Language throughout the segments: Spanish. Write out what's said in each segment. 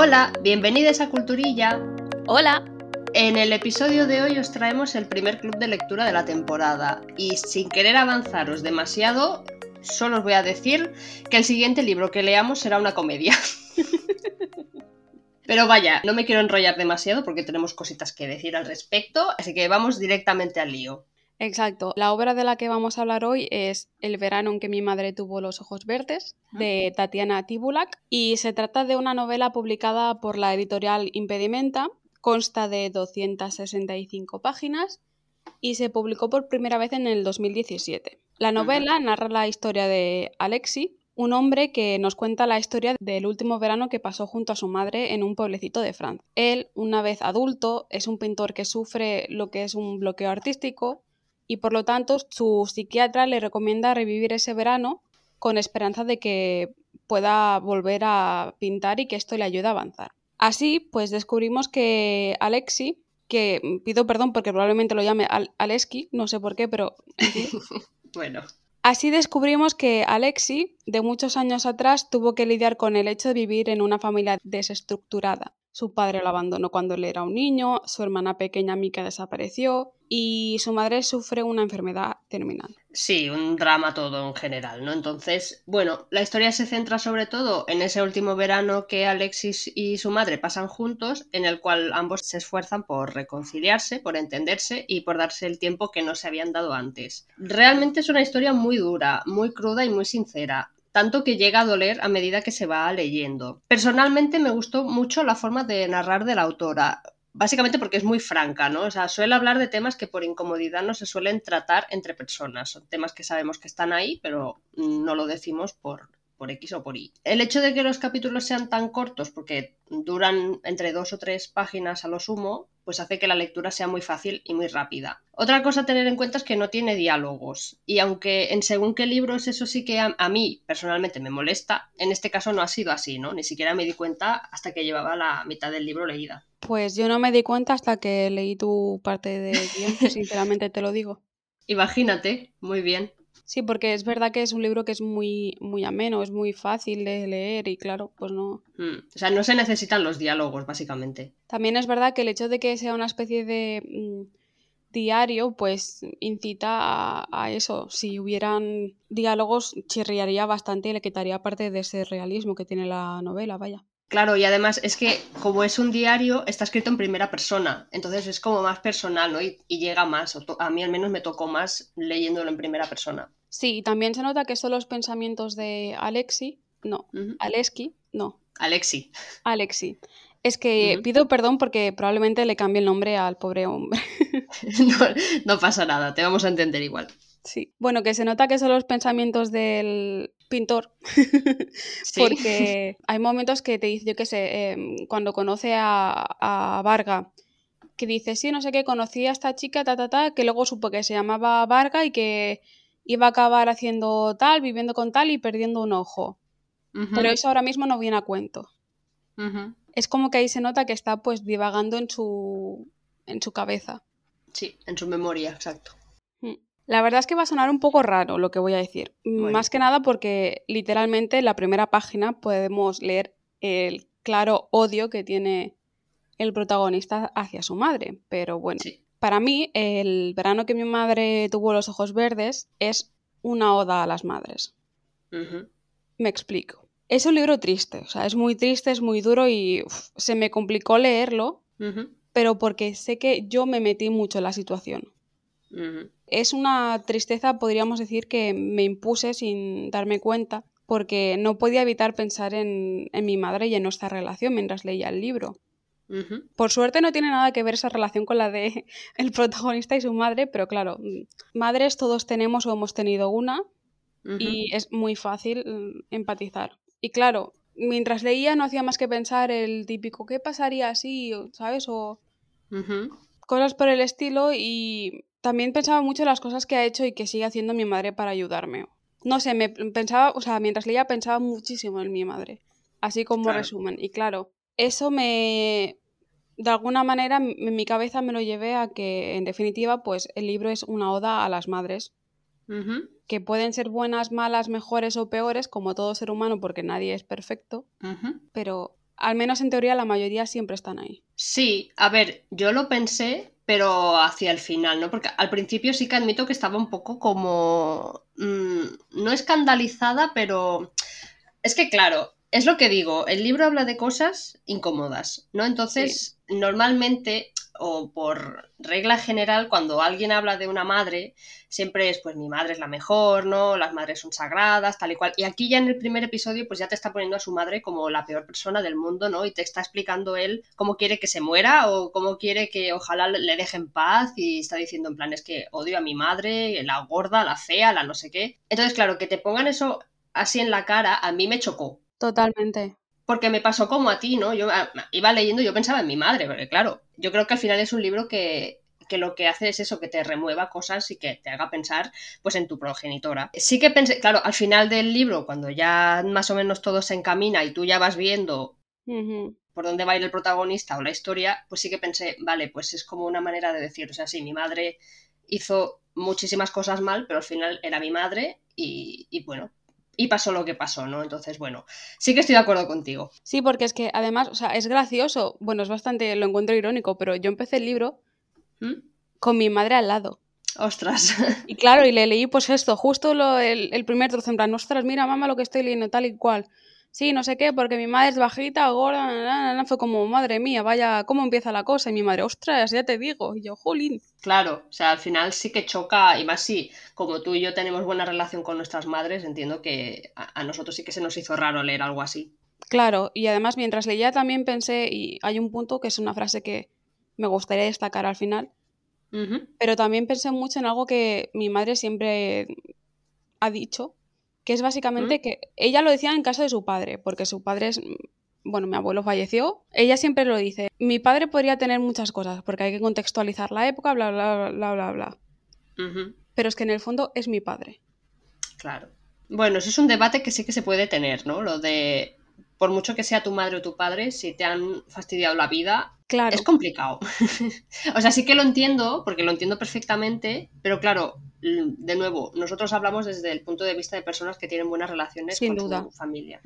Hola, bienvenidos a Culturilla. Hola. En el episodio de hoy os traemos el primer club de lectura de la temporada y sin querer avanzaros demasiado, solo os voy a decir que el siguiente libro que leamos será una comedia. Pero vaya, no me quiero enrollar demasiado porque tenemos cositas que decir al respecto, así que vamos directamente al lío. Exacto. La obra de la que vamos a hablar hoy es El verano en que mi madre tuvo los ojos verdes, de Tatiana Tibulak, y se trata de una novela publicada por la editorial Impedimenta, consta de 265 páginas y se publicó por primera vez en el 2017. La novela narra la historia de Alexi, un hombre que nos cuenta la historia del último verano que pasó junto a su madre en un pueblecito de Francia. Él, una vez adulto, es un pintor que sufre lo que es un bloqueo artístico y por lo tanto su psiquiatra le recomienda revivir ese verano con esperanza de que pueda volver a pintar y que esto le ayude a avanzar. Así, pues descubrimos que Alexi, que pido perdón porque probablemente lo llame Al Aleski, no sé por qué, pero... bueno. Así descubrimos que Alexi, de muchos años atrás, tuvo que lidiar con el hecho de vivir en una familia desestructurada. Su padre lo abandonó cuando él era un niño, su hermana pequeña Mika desapareció, y su madre sufre una enfermedad terminal. Sí, un drama todo en general, ¿no? Entonces, bueno, la historia se centra sobre todo en ese último verano que Alexis y su madre pasan juntos, en el cual ambos se esfuerzan por reconciliarse, por entenderse y por darse el tiempo que no se habían dado antes. Realmente es una historia muy dura, muy cruda y muy sincera tanto que llega a doler a medida que se va leyendo. Personalmente me gustó mucho la forma de narrar de la autora básicamente porque es muy franca, ¿no? O sea, suele hablar de temas que por incomodidad no se suelen tratar entre personas. Son temas que sabemos que están ahí, pero no lo decimos por, por X o por Y. El hecho de que los capítulos sean tan cortos, porque duran entre dos o tres páginas a lo sumo, pues hace que la lectura sea muy fácil y muy rápida. Otra cosa a tener en cuenta es que no tiene diálogos, y aunque en según qué libros eso sí que a, a, mí personalmente me molesta, en este caso no ha sido así, ¿no? Ni siquiera me di cuenta hasta que llevaba la mitad del libro leída. Pues yo no me di cuenta hasta que leí tu parte de guion, sinceramente te lo digo. Imagínate, muy bien. Sí, porque es verdad que es un libro que es muy, muy ameno, es muy fácil de leer y claro, pues no. Mm, o sea, no se necesitan los diálogos, básicamente. También es verdad que el hecho de que sea una especie de mm, diario, pues incita a, a, eso. Si hubieran diálogos, chirriaría bastante y le quitaría parte de ese realismo que tiene la novela, vaya. Claro, y además es que como es un diario, está escrito en primera persona, entonces es como más personal, ¿no? Y, y llega más, o a mí al menos me tocó más leyéndolo en primera persona. Sí, también se nota que son los pensamientos de Alexi, no, uh -huh. Aleski, no. Alexi. Alexi. Es que uh -huh. pido perdón porque probablemente le cambie el nombre al pobre hombre. no, no pasa nada, te vamos a entender igual. Sí. Bueno, que se nota que son los pensamientos del pintor, ¿Sí? porque hay momentos que te dice, yo qué sé, eh, cuando conoce a, a, Varga, que dice, sí, no sé qué, conocí a esta chica, ta, ta, ta, que luego supo que se llamaba Varga y que iba a acabar haciendo tal, viviendo con tal y perdiendo un ojo. Uh -huh. Pero eso ahora mismo no viene a cuento. Uh -huh. Es como que ahí se nota que está pues divagando en su, en su cabeza. Sí, en su memoria, exacto. La verdad es que va a sonar un poco raro lo que voy a decir. Bueno. Más que nada porque literalmente en la primera página podemos leer el claro odio que tiene el protagonista hacia su madre. Pero bueno, sí. Para mí el verano que mi madre tuvo los ojos verdes es una oda a las madres. Uh -huh. Me explico. Es un libro triste, o sea, es muy triste, es muy duro y uf, se me complicó leerlo, uh -huh. pero porque sé que yo me metí mucho en la situación. Uh -huh. Es una tristeza, podríamos decir, que me impuse sin darme cuenta, porque no podía evitar pensar en, en mi madre y en nuestra relación mientras leía el libro. Uh -huh. Por suerte no tiene nada que ver esa relación con la de el protagonista y su madre, pero claro, madres todos tenemos o hemos tenido una uh -huh. y es muy fácil mm, empatizar. Y claro, mientras leía no hacía más que pensar el típico ¿qué pasaría si? ¿sabes? O uh -huh. cosas por el estilo y también pensaba mucho en las cosas que ha hecho y que sigue haciendo mi madre para ayudarme. No sé, me pensaba, o sea, mientras leía pensaba muchísimo en mi madre, así como claro. resumen. Y claro, eso me, de alguna manera, en mi cabeza me lo llevé a que, en definitiva, pues el libro es una oda a las madres, uh -huh. que pueden ser buenas, malas, mejores o peores, como todo ser humano, porque nadie es perfecto, uh -huh. pero al menos en teoría la mayoría siempre están ahí. Sí, a ver, yo lo pensé, pero hacia el final, ¿no? Porque al principio sí que admito que estaba un poco como... Mm, no escandalizada, pero... Es que claro, es lo que digo, el libro habla de cosas incómodas, ¿no? Entonces, normalmente o por regla general, cuando alguien habla de una madre, siempre es, pues mi madre es la mejor, ¿no? Las madres son sagradas, tal y cual. Y aquí ya en el primer episodio, pues ya te está poniendo a su madre como la peor persona del mundo, ¿no? Y te está explicando él cómo quiere que se muera o cómo quiere que ojalá le deje en paz y está diciendo en plan, es que odio a mi madre, la gorda, la fea, la no sé qué. Entonces, claro, que te pongan eso así en la cara, a mí me chocó. Totalmente porque me pasó como a ti, ¿no? Yo ah, iba leyendo yo pensaba en mi madre, porque claro, yo creo que al final es un libro que, lo que hace es eso, que te remueva cosas y que te haga pensar pues en tu progenitora. Sí que pensé, claro, al final del libro, cuando ya más o menos todo se encamina y tú ya vas viendo por dónde va a ir el protagonista o la historia, pues sí que pensé, vale, pues es como una manera de decir, o sea, sí, mi madre hizo muchísimas cosas mal, pero al final era mi madre y, y bueno, y pasó lo que pasó, ¿no? Entonces, bueno, sí que estoy de acuerdo contigo. Sí, porque es que además, o sea, es gracioso, bueno, es bastante, lo encuentro irónico, pero yo empecé el libro ¿Mm? con mi madre al lado. Ostras. Y claro, y le leí pues esto, justo lo, el, el, primer trozo, en plan, ostras, mira mamá lo que estoy leyendo, tal y cual sí, no sé qué, porque mi madre es bajita, gorda, fue como, madre mía, vaya, ¿cómo empieza la cosa? Y mi madre, ostras, ya te digo, y yo, jolín. Claro, o sea, al final sí que choca, y más si, como tú y yo tenemos buena relación con nuestras madres, entiendo que a, nosotros sí que se nos hizo raro leer algo así. Claro, y además mientras leía también pensé, y hay un punto que es una frase que me gustaría destacar al final, pero también pensé mucho en algo que mi madre siempre ha dicho, que es básicamente que ella lo decía en casa de su padre, porque su padre es, bueno, mi abuelo falleció, ella siempre lo dice, mi padre podría tener muchas cosas, porque hay que contextualizar la época, bla, bla, bla, bla, bla. Pero es que en el fondo es mi padre. Claro. Bueno, eso es un debate que sí que se puede tener, ¿no? Lo de, por mucho que sea tu madre o tu padre, si te han fastidiado la vida, claro. es complicado. o sea, sí que lo entiendo, porque lo entiendo perfectamente, pero claro, de nuevo, nosotros hablamos desde el punto de vista de personas que tienen buenas relaciones con su familia.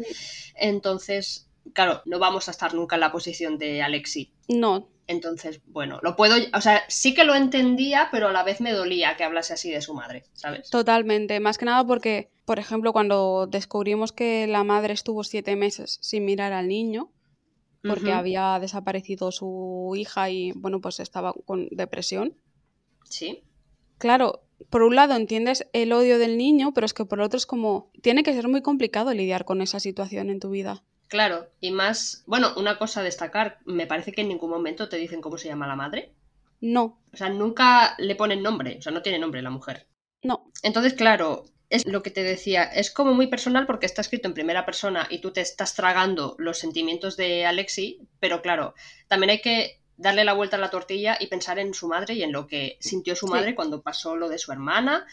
Entonces, claro, no vamos a estar nunca en la posición de Alexi. No. Entonces, bueno, lo puedo, o sea, sí que lo entendía, pero a la vez me dolía que hablase así de su madre, ¿sabes? Totalmente, más que nada porque, por ejemplo, cuando descubrimos que la madre estuvo siete meses sin mirar al niño, porque había desaparecido su hija y, bueno, pues estaba con depresión. Sí. Claro, por un lado entiendes el odio del niño, pero es que por otro es como, tiene que ser muy complicado lidiar con esa situación en tu vida. Claro, y más, bueno, una cosa a destacar, me parece que en ningún momento te dicen cómo se llama la madre. No. O sea, nunca le ponen nombre, o sea, no tiene nombre la mujer. No. Entonces, claro, es lo que te decía, es como muy personal porque está escrito en primera persona y tú te estás tragando los sentimientos de Alexi, pero claro, también hay que darle la vuelta a la tortilla y pensar en su madre y en lo que sintió su madre cuando pasó lo de su hermana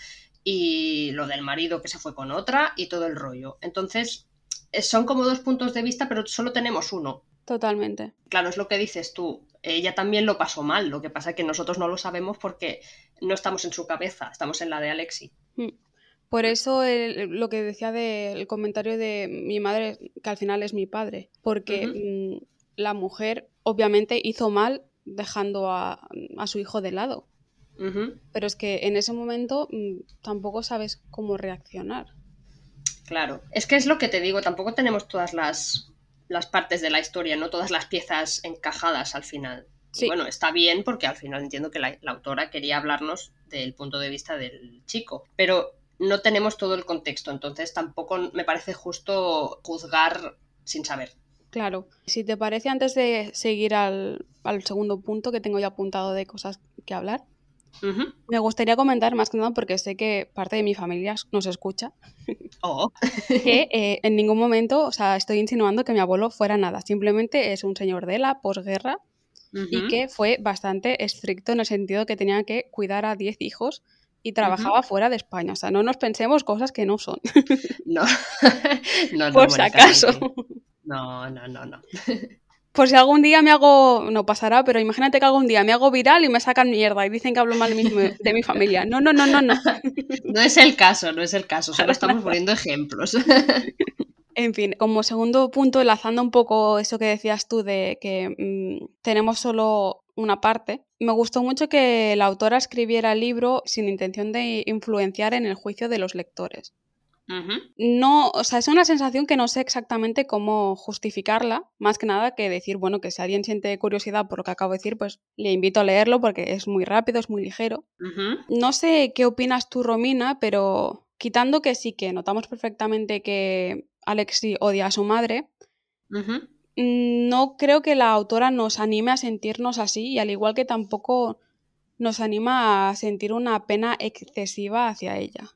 y lo del marido que se fue con otra y todo el rollo. Entonces, eh, son como dos puntos de vista, pero solo tenemos uno. Totalmente. Claro, es lo que dices tú. Ella también lo pasó mal, lo que pasa es que nosotros no lo sabemos porque no estamos en su cabeza, estamos en la de Alexi. Mm. Por eso lo que decía del comentario de mi madre, que al final es mi padre, porque mm, la mujer obviamente hizo mal dejando a, su hijo de lado. Pero es que en ese momento mm, tampoco sabes cómo reaccionar. Claro, es que es lo que te digo, tampoco tenemos todas las, las partes de la historia, no todas las piezas encajadas al final. bueno, está bien porque al final entiendo que la, la, autora quería hablarnos del punto de vista del chico, pero no tenemos todo el contexto, entonces tampoco me parece justo juzgar sin saber. Claro. Si te parece, antes de seguir al, segundo punto que tengo ya apuntado de cosas que hablar, me gustaría comentar más que nada porque sé que parte de mi familia nos escucha. Oh. que eh, en ningún momento, o sea, estoy insinuando que mi abuelo fuera nada. Simplemente es un señor de la posguerra y que fue bastante estricto en el sentido que tenía que cuidar a 10 hijos y trabajaba fuera de España. O sea, no nos pensemos cosas que no son. no. no, Por si acaso. No, no, no, no. Por si algún día me hago, no pasará, pero imagínate que algún día me hago viral y me sacan mierda y dicen que hablo mal de mi, familia. No, no, no, no, no. No es el caso, no es el caso, solo estamos poniendo ejemplos. En fin, como segundo punto, enlazando un poco eso que decías tú de que mm, tenemos solo una parte, me gustó mucho que la autora escribiera el libro sin intención de influenciar en el juicio de los lectores. No, o sea, es una sensación que no sé exactamente cómo justificarla, más que nada que decir, bueno, que si alguien siente curiosidad por lo que acabo de decir, pues le invito a leerlo porque es muy rápido, es muy ligero. No sé qué opinas tú, Romina, pero quitando que sí que notamos perfectamente que Alexi odia a su madre, no creo que la autora nos anime a sentirnos así y al igual que tampoco nos anima a sentir una pena excesiva hacia ella.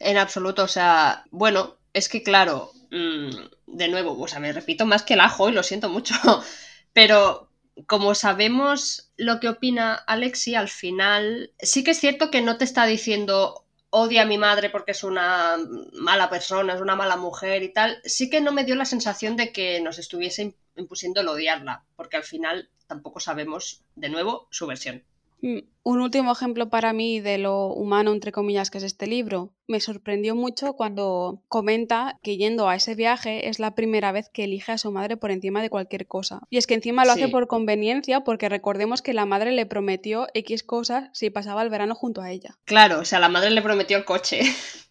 En absoluto, o sea, bueno, es que claro, mm, de nuevo, o sea, me repito más que el ajo y lo siento mucho, pero como sabemos lo que opina Alexi, al final sí que es cierto que no te está diciendo odia a mi madre porque es una mala persona, es una mala mujer y tal, sí que no me dio la sensación de que nos estuviese impusiendo el odiarla, porque al final tampoco sabemos, de nuevo, su versión. Mm, un último ejemplo para mí de lo humano, entre comillas, que es este libro. Me sorprendió mucho cuando comenta que yendo a ese viaje es la primera vez que elige a su madre por encima de cualquier cosa. Y es que encima lo hace por conveniencia porque recordemos que la madre le prometió X cosas si pasaba el verano junto a ella. Claro, o sea, la madre le prometió el coche.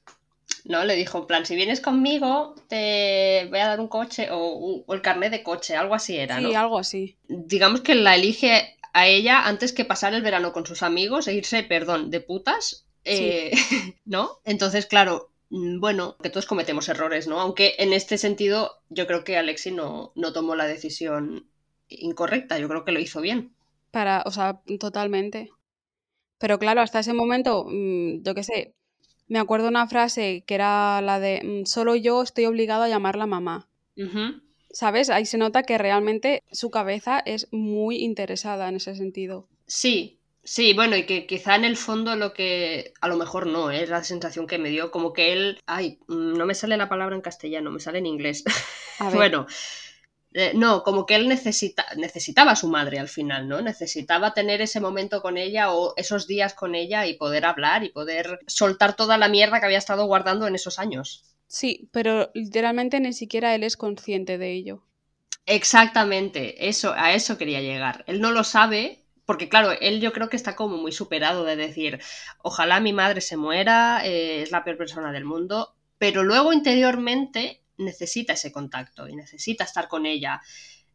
¿no? Le dijo, en plan, si vienes conmigo, te voy a dar un coche o, el carnet de coche, algo así era, ¿no? Sí, algo así. Digamos que la elige a ella antes que pasar el verano con sus amigos e irse, perdón, de putas, eh, ¿no? Entonces, claro, mm, bueno, que todos cometemos errores, ¿no? Aunque en este sentido yo creo que Alexi no, no tomó la decisión incorrecta, yo creo que lo hizo bien. Para, o sea, totalmente. Pero claro, hasta ese momento, mm, yo qué sé, me acuerdo una frase que era la de mm, solo yo estoy obligado a llamarla mamá. ¿Sabes? Ahí se nota que realmente su cabeza es muy interesada en ese sentido. Sí, sí, bueno, y que quizá en el fondo lo que a lo mejor no, ¿eh? es la sensación que me dio, como que él, ay, mm, no me sale la palabra en castellano, me sale en inglés. bueno, eh, no, como que él necesita, necesitaba a su madre al final, ¿no? Necesitaba tener ese momento con ella o esos días con ella y poder hablar y poder soltar toda la mierda que había estado guardando en esos años. Sí, pero literalmente ni siquiera él es consciente de ello. Exactamente, eso, a eso quería llegar. Él no lo sabe, porque claro, él yo creo que está como muy superado de decir, ojalá mi madre se muera, eh, es la peor persona del mundo, pero luego interiormente necesita ese contacto y necesita estar con ella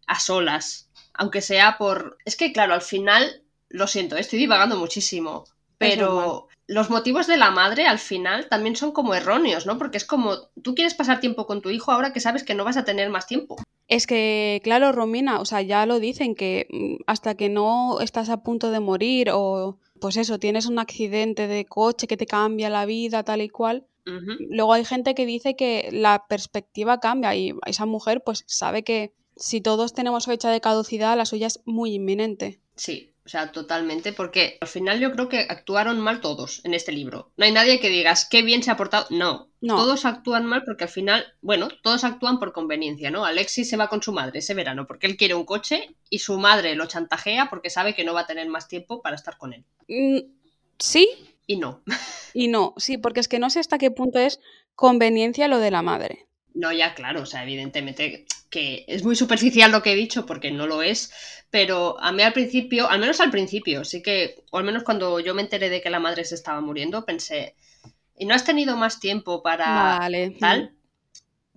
a solas, aunque sea por... Es que claro, al final, lo siento, estoy divagando muchísimo, pero los motivos de la madre al final también son como erróneos, ¿no? Porque es como, tú quieres pasar tiempo con tu hijo ahora que sabes que no vas a tener más tiempo. Es que, claro, Romina, o sea, ya lo dicen que mm, hasta que no estás a punto de morir o, pues eso, tienes un accidente de coche que te cambia la vida, tal y cual. Luego hay gente que dice que la perspectiva cambia y esa mujer pues sabe que si todos tenemos fecha de caducidad, la suya es muy inminente. Sí, o sea, totalmente, porque al final yo creo que actuaron mal todos en este libro. No hay nadie que digas qué bien se ha portado. No, no. todos actúan mal porque al final, bueno, todos actúan por conveniencia, ¿no? Alexis se va con su madre ese verano porque él quiere un coche y su madre lo chantajea porque sabe que no va a tener más tiempo para estar con él. Mm, sí. Y no. Y no, sí, porque es que no sé hasta qué punto es conveniencia lo de la madre. No, ya claro, o sea, evidentemente que es muy superficial lo que he dicho porque no lo es, pero a mí al principio, al menos al principio, sí que, o al menos cuando yo me enteré de que la madre se estaba muriendo, pensé, ¿y no has tenido más tiempo para tal?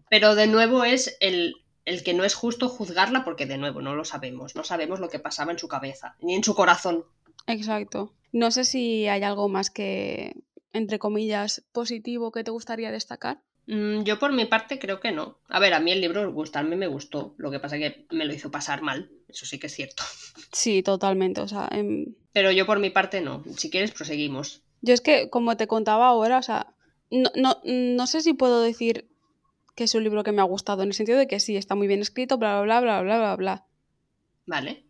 Pero de nuevo es el, el que no es justo juzgarla porque de nuevo no lo sabemos, no sabemos lo que pasaba en su cabeza, ni en su corazón. Exacto. No sé si hay algo más que, entre comillas, positivo que te gustaría destacar. Mm, yo por mi parte creo que no. A ver, a mí el libro gusta, a mí me gustó. Lo que pasa es que me lo hizo pasar mal. Eso sí que es cierto. Sí, totalmente. O sea, em, Pero yo por mi parte no. Si quieres, proseguimos. Yo es que, como te contaba ahora, o sea, no, no, no sé si puedo decir que es un libro que me ha gustado, en el sentido de que sí, está muy bien escrito, bla, bla, bla, bla, bla, bla. Vale.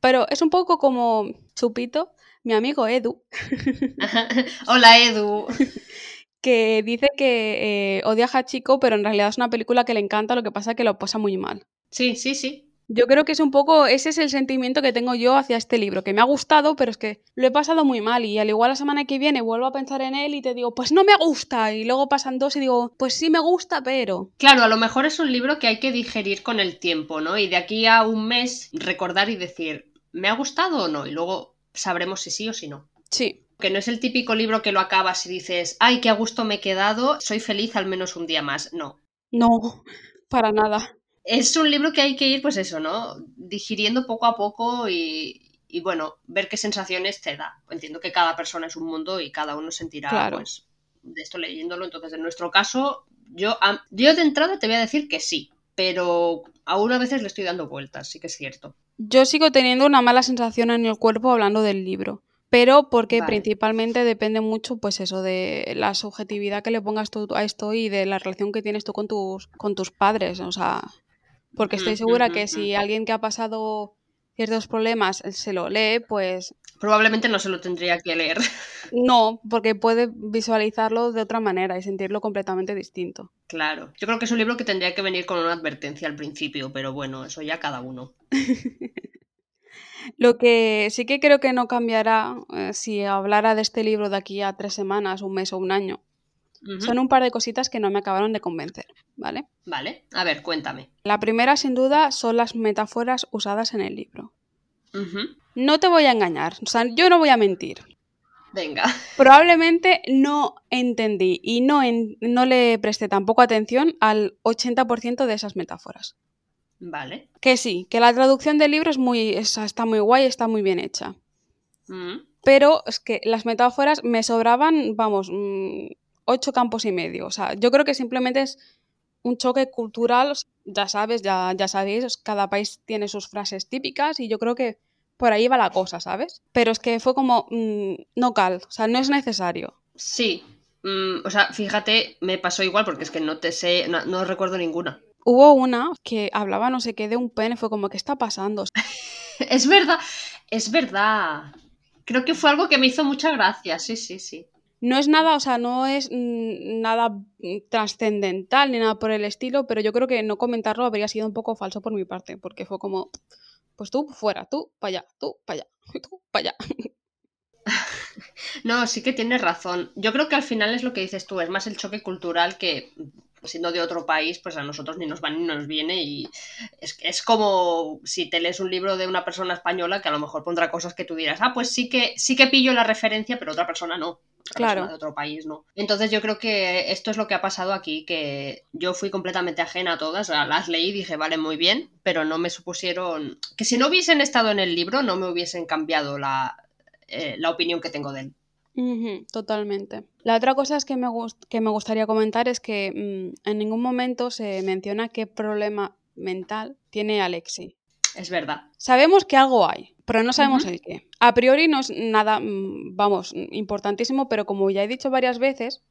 Pero es un poco como Chupito, mi amigo Edu. Hola, Edu. que dice que eh, odia a Hachiko, pero en realidad es una película que le encanta, lo que pasa es que lo pasa muy mal. Sí, sí, sí. Yo creo que es un poco, ese es el sentimiento que tengo yo hacia este libro, que me ha gustado, pero es que lo he pasado muy mal y al igual la semana que viene vuelvo a pensar en él y te digo, pues no me gusta y luego pasan dos y digo, pues sí me gusta, pero... Claro, a lo mejor es un libro que hay que digerir con el tiempo, ¿no? Y de aquí a un mes recordar y decir, ¿me ha gustado o no? Y luego sabremos si sí o si no. Sí, que no es el típico libro que lo acabas y dices, ay, qué a gusto me he quedado, soy feliz al menos un día más. No. No, para nada. Es un libro que hay que ir, pues eso, ¿no? Digiriendo poco a poco y, y bueno, ver qué sensaciones te da. Entiendo que cada persona es un mundo y cada uno sentirá, pues, de esto leyéndolo. Entonces, en nuestro caso, yo, yo de entrada te voy a decir que sí, pero aún a veces le estoy dando vueltas, sí que es cierto. Yo sigo teniendo una mala sensación en el cuerpo hablando del libro pero porque principalmente depende mucho, pues eso, de la subjetividad que le pongas tú a esto y de la relación que tienes tú con tus, con tus padres, o sea, porque estoy segura que si alguien que ha pasado ciertos problemas se lo lee, pues... Probablemente no se lo tendría que leer. No, porque puede visualizarlo de otra manera y sentirlo completamente distinto. Claro, yo creo que es un libro que tendría que venir con una advertencia al principio, pero bueno, eso ya cada uno. Lo que sí que creo que no cambiará eh, si hablara de este libro de aquí a tres semanas, un mes o un año, son un par de cositas que no me acabaron de convencer, ¿vale? Vale, a ver, cuéntame. La primera, sin duda, son las metáforas usadas en el libro. No te voy a engañar, o sea, yo no voy a mentir. Venga. Probablemente no entendí y no, no le presté tampoco atención al 80% de esas metáforas. Vale. Que sí, que la traducción del libro es muy, está muy guay, está muy bien hecha. Mm. Pero es que las metáforas me sobraban, vamos, mm, ocho campos y medio. O sea, yo creo que simplemente es un choque cultural, ya sabes, ya, ya sabéis, cada país tiene sus frases típicas y yo creo que por ahí va la cosa, ¿sabes? Pero es que fue como, mm, no cal, o sea, no es necesario. Sí, o sea, fíjate, me pasó igual porque es que no te sé, no recuerdo ninguna. Hubo una que hablaba no sé qué de un pene, fue como, ¿qué está pasando? es verdad, es verdad. Creo que fue algo que me hizo mucha gracia, sí, sí, sí. No es nada, o sea, no es mm, nada mm, trascendental ni nada por el estilo, pero yo creo que no comentarlo habría sido un poco falso por mi parte, porque fue como, pues tú fuera, tú para allá, tú para allá, tú para allá. No, sí que tienes razón. Yo creo que al final es lo que dices tú, es más el choque cultural que siendo de otro país, pues a nosotros ni nos va ni nos viene y es, es como si te lees un libro de una persona española que a lo mejor pondrá cosas que tú dirás, ah, pues sí que, sí que pillo la referencia, pero otra persona no. claro. de otro país, ¿no? Entonces yo creo que esto es lo que ha pasado aquí, que yo fui completamente ajena a todas, las leí y dije, vale, muy bien, pero no me supusieron que si no hubiesen estado en el libro no me hubiesen cambiado la, eh, la opinión que tengo de él totalmente. La otra cosa es que me, que me gustaría comentar es que mm, en ningún momento se menciona qué problema mental tiene Alexi. Es verdad. Sabemos que algo hay, pero no sabemos el qué. A priori no es nada, mm, vamos, importantísimo, pero como ya he dicho varias veces,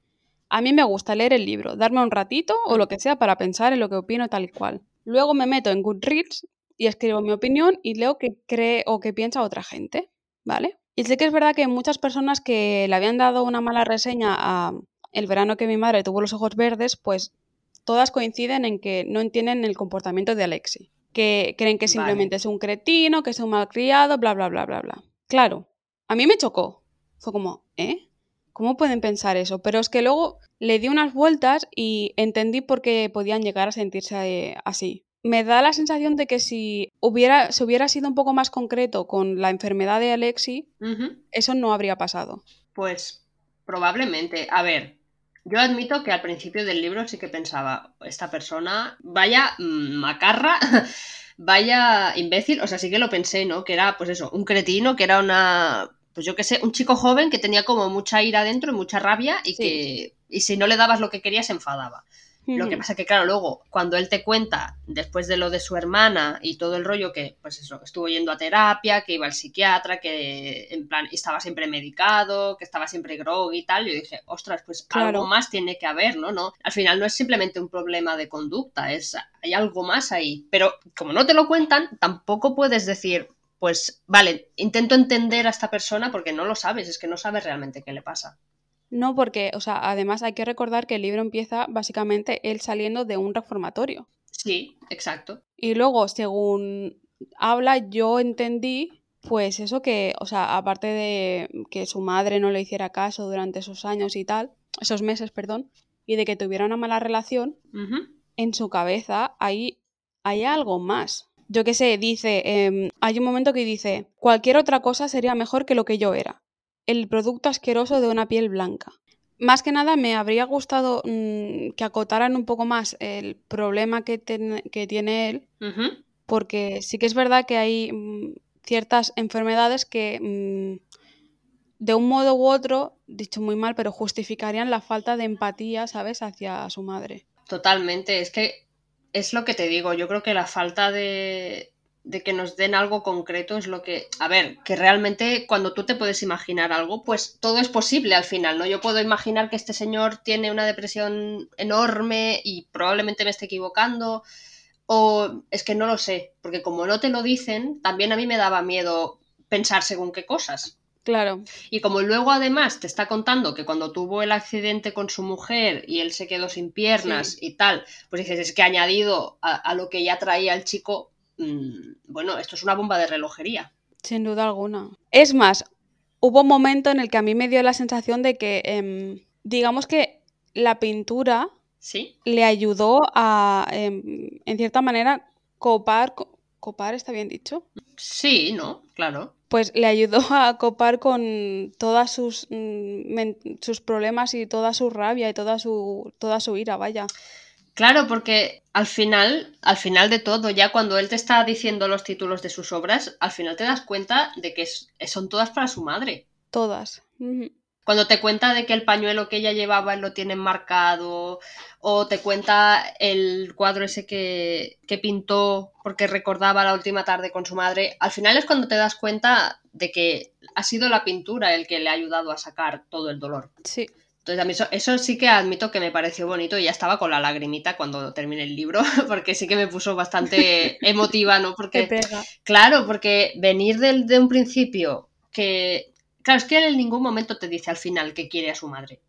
a mí me gusta leer el libro, darme un ratito o lo que sea para pensar en lo que opino tal y cual. Luego me meto en Goodreads y escribo mi opinión y leo qué cree o qué piensa otra gente, ¿vale? Y sé que es verdad que muchas personas que le habían dado una mala reseña a El verano que mi madre tuvo los ojos verdes, pues todas coinciden en que no entienden el comportamiento de Alexi. Que creen que simplemente es un cretino, que es un malcriado, bla, bla, bla, bla, bla. Claro, a mí me chocó. Fue como, ¿eh? ¿Cómo pueden pensar eso? Pero es que luego le di unas vueltas y entendí por qué podían llegar a sentirse eh, así me da la sensación de que si hubiera, si hubiera sido un poco más concreto con la enfermedad de Alexi, eso no habría pasado. Pues probablemente. A ver, yo admito que al principio del libro sí que pensaba, esta persona, vaya macarra, vaya imbécil, o sea, sí que lo pensé, ¿no? Que era, pues eso, un cretino, que era una, pues yo qué sé, un chico joven que tenía como mucha ira dentro y mucha rabia y que, y si no le dabas lo que quería se enfadaba. Lo que pasa que, claro, luego, cuando él te cuenta, después de lo de su hermana y todo el rollo, que, pues eso, que estuvo yendo a terapia, que iba al psiquiatra, que en plan estaba siempre medicado, que estaba siempre grog y tal, yo dije, ostras, pues algo más tiene que haber, ¿no? ¿no? Al final no es simplemente un problema de conducta, es hay algo más ahí. Pero como no te lo cuentan, tampoco puedes decir, pues vale, intento entender a esta persona porque no lo sabes, es que no sabes realmente qué le pasa. No, porque, o sea, además hay que recordar que el libro empieza básicamente él saliendo de un reformatorio. Sí, exacto. Y luego, según habla, yo entendí, pues eso que, o sea, aparte de que su madre no le hiciera caso durante esos años y tal, esos meses, perdón, y de que tuviera una mala relación, en su cabeza hay, hay algo más. Yo qué sé, dice, em, hay un momento que dice, cualquier otra cosa sería mejor que lo que yo era, el producto asqueroso de una piel blanca. Más que nada me habría gustado mm, que acotaran un poco más el problema que, que tiene él, porque sí que es verdad que hay mm, ciertas enfermedades que mm, de un modo u otro, dicho muy mal, pero justificarían la falta de empatía, ¿sabes?, hacia su madre. Totalmente, es que es lo que te digo, yo creo que la falta de, de que nos den algo concreto es lo que, a ver, que realmente cuando tú te puedes imaginar algo, pues todo es posible al final, ¿no? Yo puedo imaginar que este señor tiene una depresión enorme y probablemente me esté equivocando, o es que no lo sé, porque como no te lo dicen, también a mí me daba miedo pensar según qué cosas. Claro. Y como luego además te está contando que cuando tuvo el accidente con su mujer y él se quedó sin piernas y tal, pues dices, es que añadido a, lo que ya traía el chico, bueno, esto es una bomba de relojería. Sin duda alguna. Es más, hubo un momento en el que a mí me dio la sensación de que, em, digamos que la pintura ¿Sí? le ayudó a, em, en cierta manera, copar, copar, ¿está bien dicho? Sí, ¿no? Claro pues le ayudó a copar con todas sus, mm, sus problemas y toda su rabia y toda su, toda su ira, vaya. Claro, porque al final, al final de todo, ya cuando él te está diciendo los títulos de sus obras, al final te das cuenta de que son todas para su madre. Todas. Cuando te cuenta de que el pañuelo que ella llevaba lo tiene marcado, o te cuenta el cuadro ese que, que, pintó porque recordaba la última tarde con su madre, al final es cuando te das cuenta de que ha sido la pintura el que le ha ayudado a sacar todo el dolor. Sí. Entonces a mí eso, sí que admito que me pareció bonito y ya estaba con la lagrimita cuando terminé el libro, porque sí que me puso bastante emotiva, ¿no? Porque, claro, porque venir de un principio que Claro, es que él en ningún momento te dice al final que quiere a su madre.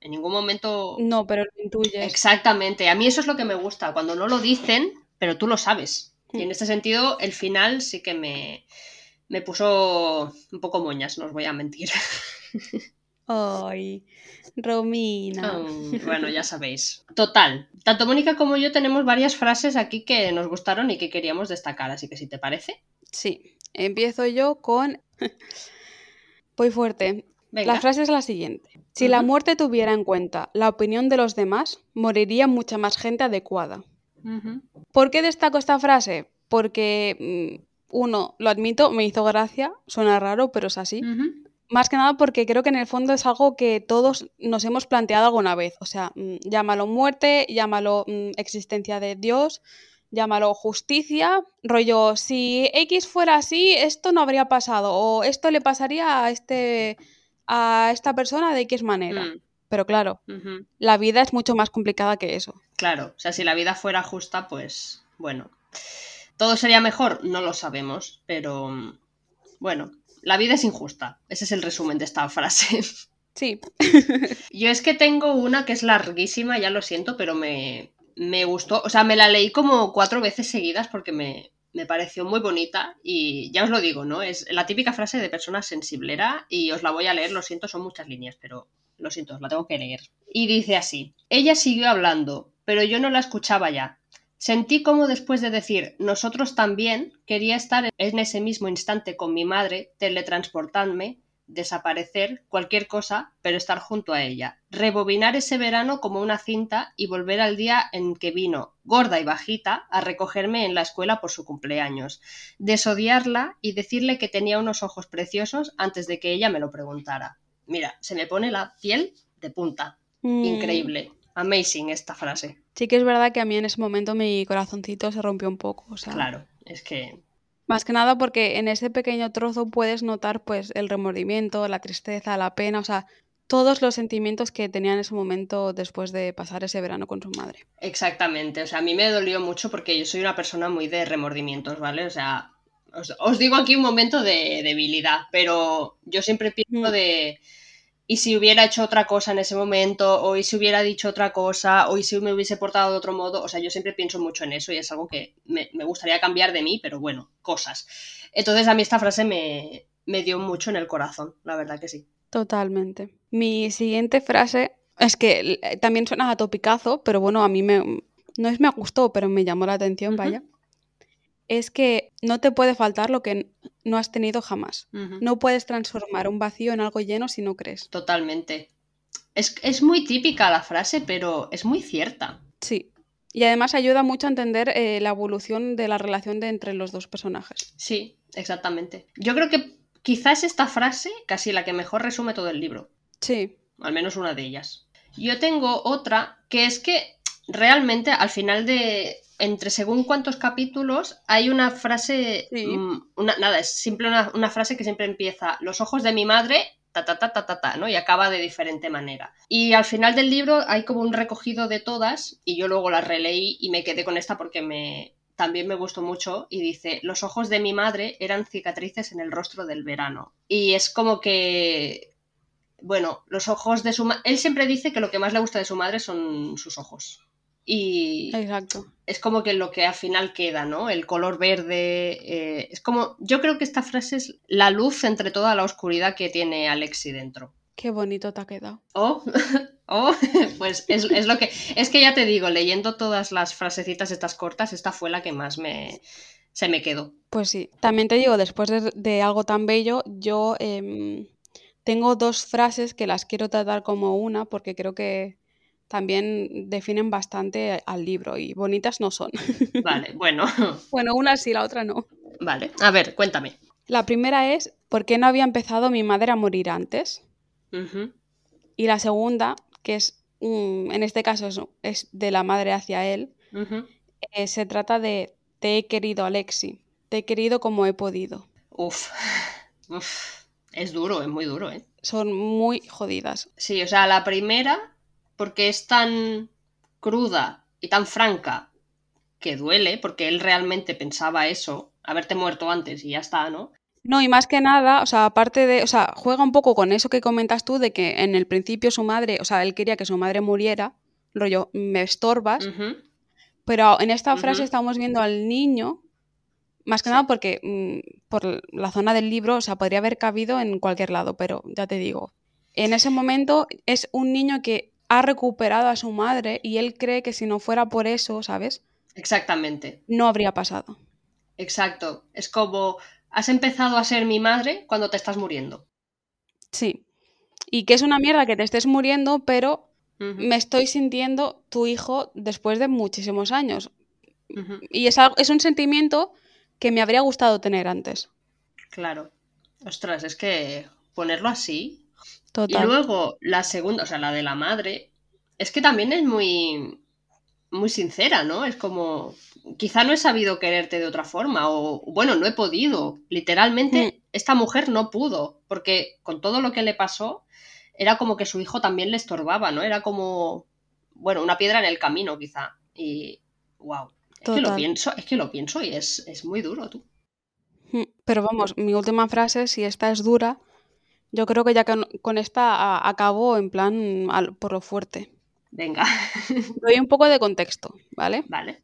En ningún momento. No, pero lo intuyes. Exactamente. A mí eso es lo que me gusta, cuando no lo dicen, pero tú lo sabes. Y en mm. este sentido, el final sí que me, me puso un poco moñas, no os voy a mentir. Ay, Romina. Oh, bueno, ya sabéis. Total, tanto Mónica como yo tenemos varias frases aquí que nos gustaron y que queríamos destacar, así que si te parece. Sí, empiezo yo con Voy fuerte. La frase es la siguiente. Si la muerte tuviera en cuenta la opinión de los demás, moriría mucha más gente adecuada. ¿Por qué destaco esta frase? Porque, mm, uno, lo admito, me hizo gracia, suena raro, pero es así. Más que nada porque creo que en el fondo es algo que todos nos hemos planteado alguna vez. O sea, mm, llámalo muerte, llámalo mm, existencia de Dios, llámalo justicia, rollo, si X fuera así, esto no habría pasado, o esto le pasaría a, este, a esta persona de X manera. Mm. Pero claro, la vida es mucho más complicada que eso. Claro, o sea, si la vida fuera justa, pues bueno, todo sería mejor, no lo sabemos, pero bueno, la vida es injusta. Ese es el resumen de esta frase. Sí. Yo es que tengo una que es larguísima, ya lo siento, pero me, me gustó, o sea, me la leí como cuatro veces seguidas porque me, pareció muy bonita y ya os lo digo, ¿no? Es la típica frase de persona sensiblera y os la voy a leer, lo siento, son muchas líneas, pero lo siento, os la tengo que leer. Y dice así, ella siguió hablando, pero yo no la escuchaba ya. Sentí como después de decir nosotros también quería estar en ese mismo instante con mi madre, teletransportarme desaparecer, cualquier cosa, pero estar junto a ella. Rebobinar ese verano como una cinta y volver al día en que vino, gorda y bajita, a recogerme en la escuela por su cumpleaños. Desodiarla y decirle que tenía unos ojos preciosos antes de que ella me lo preguntara. Mira, se me pone la piel de punta. Mm. Increíble. Amazing esta frase. Sí que es verdad que a mí en ese momento mi corazoncito se rompió un poco. O sea... Claro, es que más que nada porque en ese pequeño trozo puedes notar pues el remordimiento, la tristeza, la pena, o sea, todos los sentimientos que tenía en ese momento después de pasar ese verano con su madre. Exactamente, o sea, a mí me dolió mucho porque yo soy una persona muy de remordimientos, ¿vale? O sea, os, digo aquí un momento de debilidad, pero yo siempre pienso mm. de... y si hubiera hecho otra cosa en ese momento, o y si hubiera dicho otra cosa, o y si me hubiese portado de otro modo, o sea, yo siempre pienso mucho en eso y es algo que me, gustaría cambiar de mí, pero bueno, cosas. Entonces a mí esta frase me, me dio mucho en el corazón, la verdad que sí. Totalmente. Mi siguiente frase es que también suena a topicazo, pero bueno, a mí me, no es me gustó, pero me llamó la atención, vaya. Es que no te puede faltar lo que no has tenido jamás. No puedes transformar un vacío en algo lleno si no crees. Totalmente. Es, muy típica la frase, pero es muy cierta. Sí. Y además ayuda mucho a entender eh, la evolución de la relación de entre los dos personajes. Sí, exactamente. Yo creo que quizás esta frase casi la que mejor resume todo el libro. Sí. Al menos una de ellas. Yo tengo otra que es que realmente al final de, entre según cuántos capítulos, hay una frase, mm, una, nada, es simple una, frase que siempre empieza, los ojos de mi madre, ta, ta, ta, ta, ta, ta, ¿no? Y acaba de diferente manera. Y al final del libro hay como un recogido de todas, y yo luego las releí y me quedé con esta porque me, también me gustó mucho y dice, los ojos de mi madre eran cicatrices en el rostro del verano. Y es como que, bueno, los ojos de su madre, él siempre dice que lo que más le gusta de su madre son sus ojos. Y Exacto. Es como que lo que al final queda, ¿no? El color verde. Eh, es como. Yo creo que esta frase es la luz entre toda la oscuridad que tiene Alexi dentro. Qué bonito te ha quedado. Oh, oh pues es, lo que. Es que ya te digo, leyendo todas las frasecitas estas cortas, esta fue la que más me. se me quedó. Pues sí. También te digo, después de, algo tan bello, yo em, tengo dos frases que las quiero tratar como una, porque creo que también definen bastante al libro y bonitas no son. Vale, bueno. bueno, una sí, la otra no. Vale, a ver, cuéntame. La primera es, ¿por qué no había empezado mi madre a morir antes? Y la segunda, que es, en este caso es, de la madre hacia él, eh, se trata de, te he querido, Alexi, te he querido como he podido. Uf, uf, es duro, es muy duro, ¿eh? Son muy jodidas. Sí, o sea, la primera porque es tan cruda y tan franca que duele, porque él realmente pensaba eso, haberte muerto antes y ya está, ¿no? No, y más que nada, o sea, aparte de, o sea, juega un poco con eso que comentas tú de que en el principio su madre, o sea, él quería que su madre muriera, rollo, me estorbas, pero en esta frase estamos viendo al niño, más que nada porque mm, por la zona del libro, o sea, podría haber cabido en cualquier lado, pero ya te digo, en ese momento es un niño que ha recuperado a su madre y él cree que si no fuera por eso, ¿sabes? Exactamente. No habría pasado. Exacto. Es como, has empezado a ser mi madre cuando te estás muriendo. Sí. Y que es una mierda que te estés muriendo, pero me estoy sintiendo tu hijo después de muchísimos años. Y es, es un sentimiento que me habría gustado tener antes. Claro. Ostras, es que ponerlo así y luego la segunda, o sea, la de la madre, es que también es muy, muy sincera, ¿no? Es como, quizá no he sabido quererte de otra forma, o bueno, no he podido. Literalmente, mm. esta mujer no pudo, porque con todo lo que le pasó, era como que su hijo también le estorbaba, ¿no? Era como, bueno, una piedra en el camino, quizá. Y, wow. Es que lo pienso, es que lo pienso y es, es muy duro, tú. Mm, pero vamos, mi última frase, si esta es dura, yo creo que ya con, esta acabo en plan por lo fuerte. Venga. Doy un poco de contexto, ¿vale? Vale.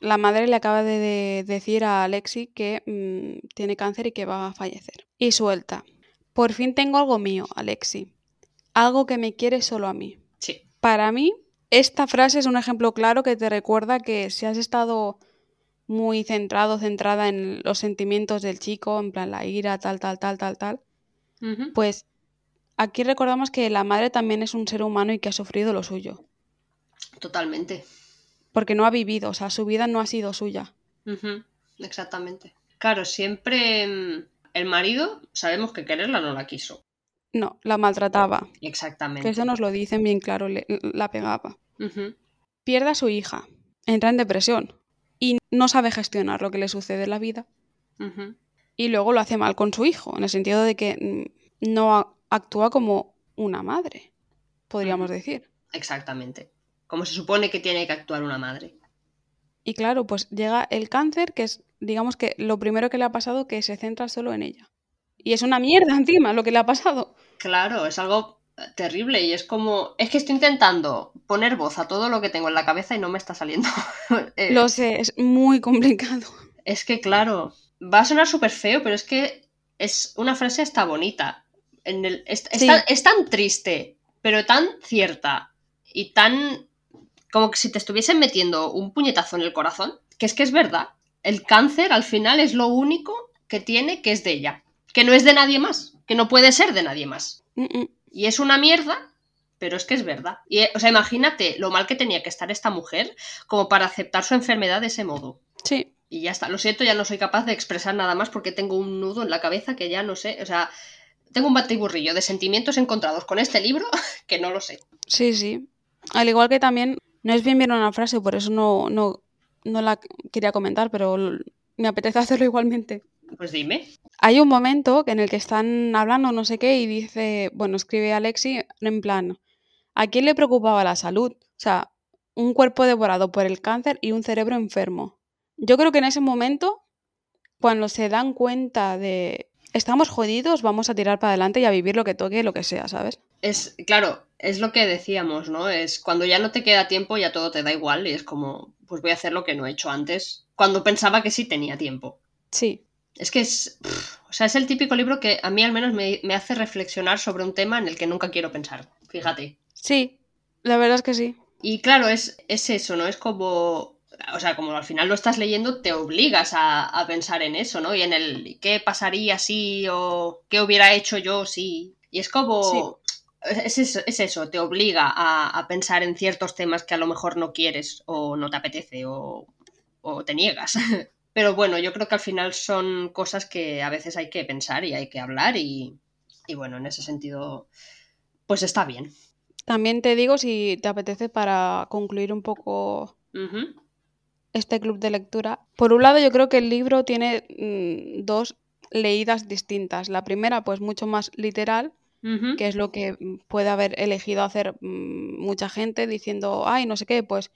La madre le acaba de, decir a Alexi que mm, tiene cáncer y que va a fallecer. Y suelta. Por fin tengo algo mío, Alexi. Algo que me quiere solo a mí. Sí. Para mí, esta frase es un ejemplo claro que te recuerda que si has estado muy centrado, centrada en los sentimientos del chico, en plan la ira, tal, tal, tal, tal, tal, pues aquí recordamos que la madre también es un ser humano y que ha sufrido lo suyo. Totalmente. Porque no ha vivido, o sea, su vida no ha sido suya. Exactamente. Claro, siempre mm, el marido sabemos que quererla no la quiso. No, la maltrataba. Exactamente. Que eso nos lo dicen bien claro, la pegaba. Pierde a su hija, entra en depresión y no sabe gestionar lo que le sucede en la vida y luego lo hace mal con su hijo, en el sentido de que no actúa como una madre, podríamos decir. Exactamente. Como se supone que tiene que actuar una madre. Y claro, pues llega el cáncer, que es, digamos que lo primero que le ha pasado, que se centra solo en ella. Y es una mierda encima lo que le ha pasado. Claro, es algo terrible y es como, es que estoy intentando poner voz a todo lo que tengo en la cabeza y no me está saliendo. Eh, lo sé, es muy complicado. Es que claro, va a sonar súper feo, pero es que es una frase está bonita. En el, es, es tan triste, pero tan cierta y tan como que si te estuviesen metiendo un puñetazo en el corazón, que es que es verdad. El cáncer al final es lo único que tiene que es de ella, que no es de nadie más, que no puede ser de nadie más. Y es una mierda, pero es que es verdad. Y, o sea, imagínate lo mal que tenía que estar esta mujer como para aceptar su enfermedad de ese modo. Sí. Y ya está. Lo siento, ya no soy capaz de expresar nada más porque tengo un nudo en la cabeza que ya no sé. O sea, tengo un batiburrillo de sentimientos encontrados con este libro que no lo sé. Sí, sí. Al igual que también, no es bien bien una frase, por eso no, no, no la quería comentar, pero me apetece hacerlo igualmente. Pues dime. Hay un momento en el que están hablando no sé qué y dice, bueno, escribe Alexi en plan, ¿a quién le preocupaba la salud? O sea, un cuerpo devorado por el cáncer y un cerebro enfermo. Yo creo que en ese momento, cuando se dan cuenta de estamos jodidos, vamos a tirar para adelante y a vivir lo que toque, lo que sea, ¿sabes? Es, claro, es lo que decíamos, ¿no? Es cuando ya no te queda tiempo, ya todo te da igual y es como, pues voy a hacer lo que no he hecho antes, cuando pensaba que sí tenía tiempo. Sí. Es que es, o sea, es el típico libro que a mí al menos me, me hace reflexionar sobre un tema en el que nunca quiero pensar, fíjate. Sí, la verdad es que sí. Y claro, es, es eso, ¿no? Es como o sea, como al final lo estás leyendo, te obligas a, pensar en eso, ¿no? Y en el qué pasaría si o qué hubiera hecho yo si. Y es como. Es, eso, es, eso, te obliga a, pensar en ciertos temas que a lo mejor no quieres o no te apetece o, o te niegas. Pero bueno, yo creo que al final son cosas que a veces hay que pensar y hay que hablar y, y bueno, en ese sentido, pues está bien. También te digo si te apetece para concluir un poco este club de lectura. Por un lado, yo creo que el libro tiene mm, dos leídas distintas. La primera, pues mucho más literal, que es lo que puede haber elegido hacer mm, mucha gente diciendo, ay, no sé qué, pues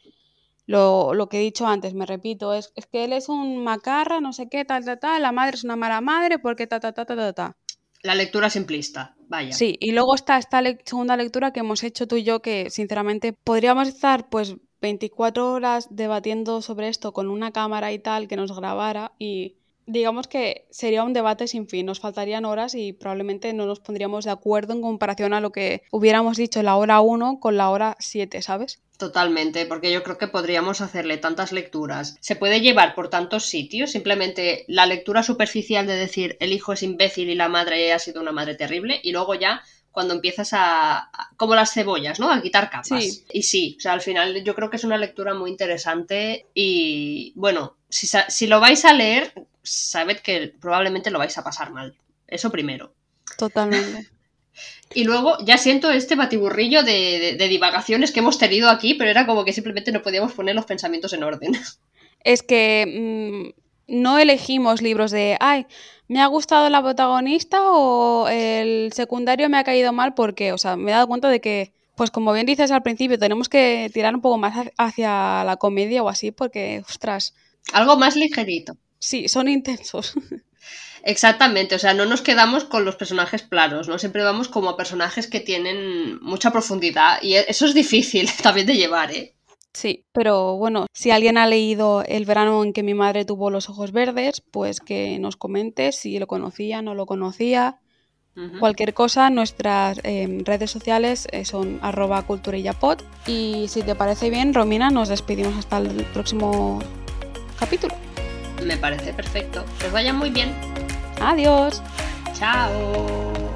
lo, lo, que he dicho antes, me repito, es, es, que él es un macarra, no sé qué, tal, tal, tal, la madre es una mala madre, porque ta, ta, ta, ta, ta, ta. La lectura simplista, vaya. Sí, y luego está esta segunda lectura que hemos hecho tú y yo, que sinceramente podríamos estar pues 24 horas debatiendo sobre esto con una cámara y tal que nos grabara y digamos que sería un debate sin fin, nos faltarían horas y probablemente no nos pondríamos de acuerdo en comparación a lo que hubiéramos dicho en la hora 1 con la hora 7, ¿sabes? Totalmente, porque yo creo que podríamos hacerle tantas lecturas. Se puede llevar por tantos sitios, simplemente la lectura superficial de decir el hijo es imbécil y la madre ha sido una madre terrible, y luego ya cuando empiezas a, como las cebollas, ¿no? A quitar capas. Y sí, o sea, al final yo creo que es una lectura muy interesante y bueno, si, si lo vais a leer, sabed que probablemente lo vais a pasar mal. Eso primero. Totalmente. Y luego ya siento este batiburrillo de, divagaciones que hemos tenido aquí, pero era como que simplemente no podíamos poner los pensamientos en orden. Es que mm, no elegimos libros de, ay, me ha gustado la protagonista o el secundario me ha caído mal porque, o sea, me he dado cuenta de que, pues como bien dices al principio, tenemos que tirar un poco más hacia la comedia o así porque, ostras. Algo más ligerito. Sí, son intensos. Exactamente, o sea, no nos quedamos con los personajes planos, ¿no? Siempre vamos como a personajes que tienen mucha profundidad y eso es difícil también de llevar, ¿eh? Sí, pero bueno, si alguien ha leído El verano en que mi madre tuvo los ojos verdes, pues que nos comente si lo conocía, no lo conocía. Cualquier cosa, nuestras em, redes sociales eh, son arroba culturillapod. Y si te parece bien, Romina, nos despedimos hasta el próximo capítulo. Me parece perfecto. Que os vaya muy bien. Adiós. Chao.